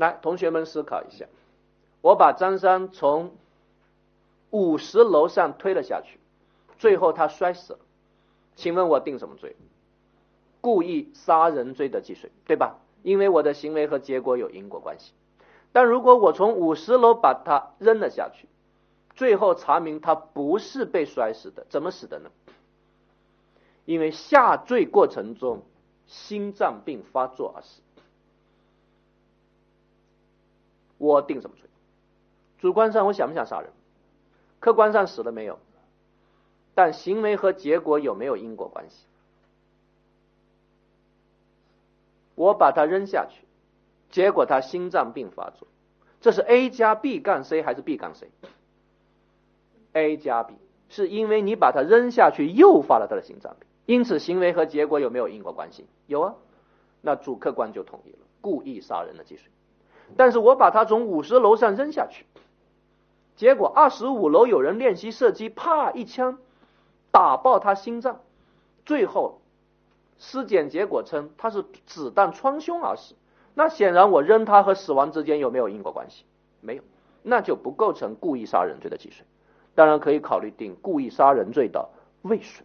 来，同学们思考一下，我把张三从五十楼上推了下去，最后他摔死了，请问我定什么罪？故意杀人罪的既遂，对吧？因为我的行为和结果有因果关系。但如果我从五十楼把他扔了下去，最后查明他不是被摔死的，怎么死的呢？因为下坠过程中心脏病发作而死。我定什么罪？主观上我想不想杀人？客观上死了没有？但行为和结果有没有因果关系？我把他扔下去，结果他心脏病发作，这是 A 加 B 杠 C 还是 B 杠 C？A 加 B 是因为你把他扔下去诱发了他的心脏病，因此行为和结果有没有因果关系？有啊，那主客观就统一了，故意杀人的既遂。但是我把他从五十楼上扔下去，结果二十五楼有人练习射击，啪一枪打爆他心脏，最后尸检结果称他是子弹穿胸而死。那显然我扔他和死亡之间有没有因果关系？没有，那就不构成故意杀人罪的既遂。当然可以考虑定故意杀人罪的未遂。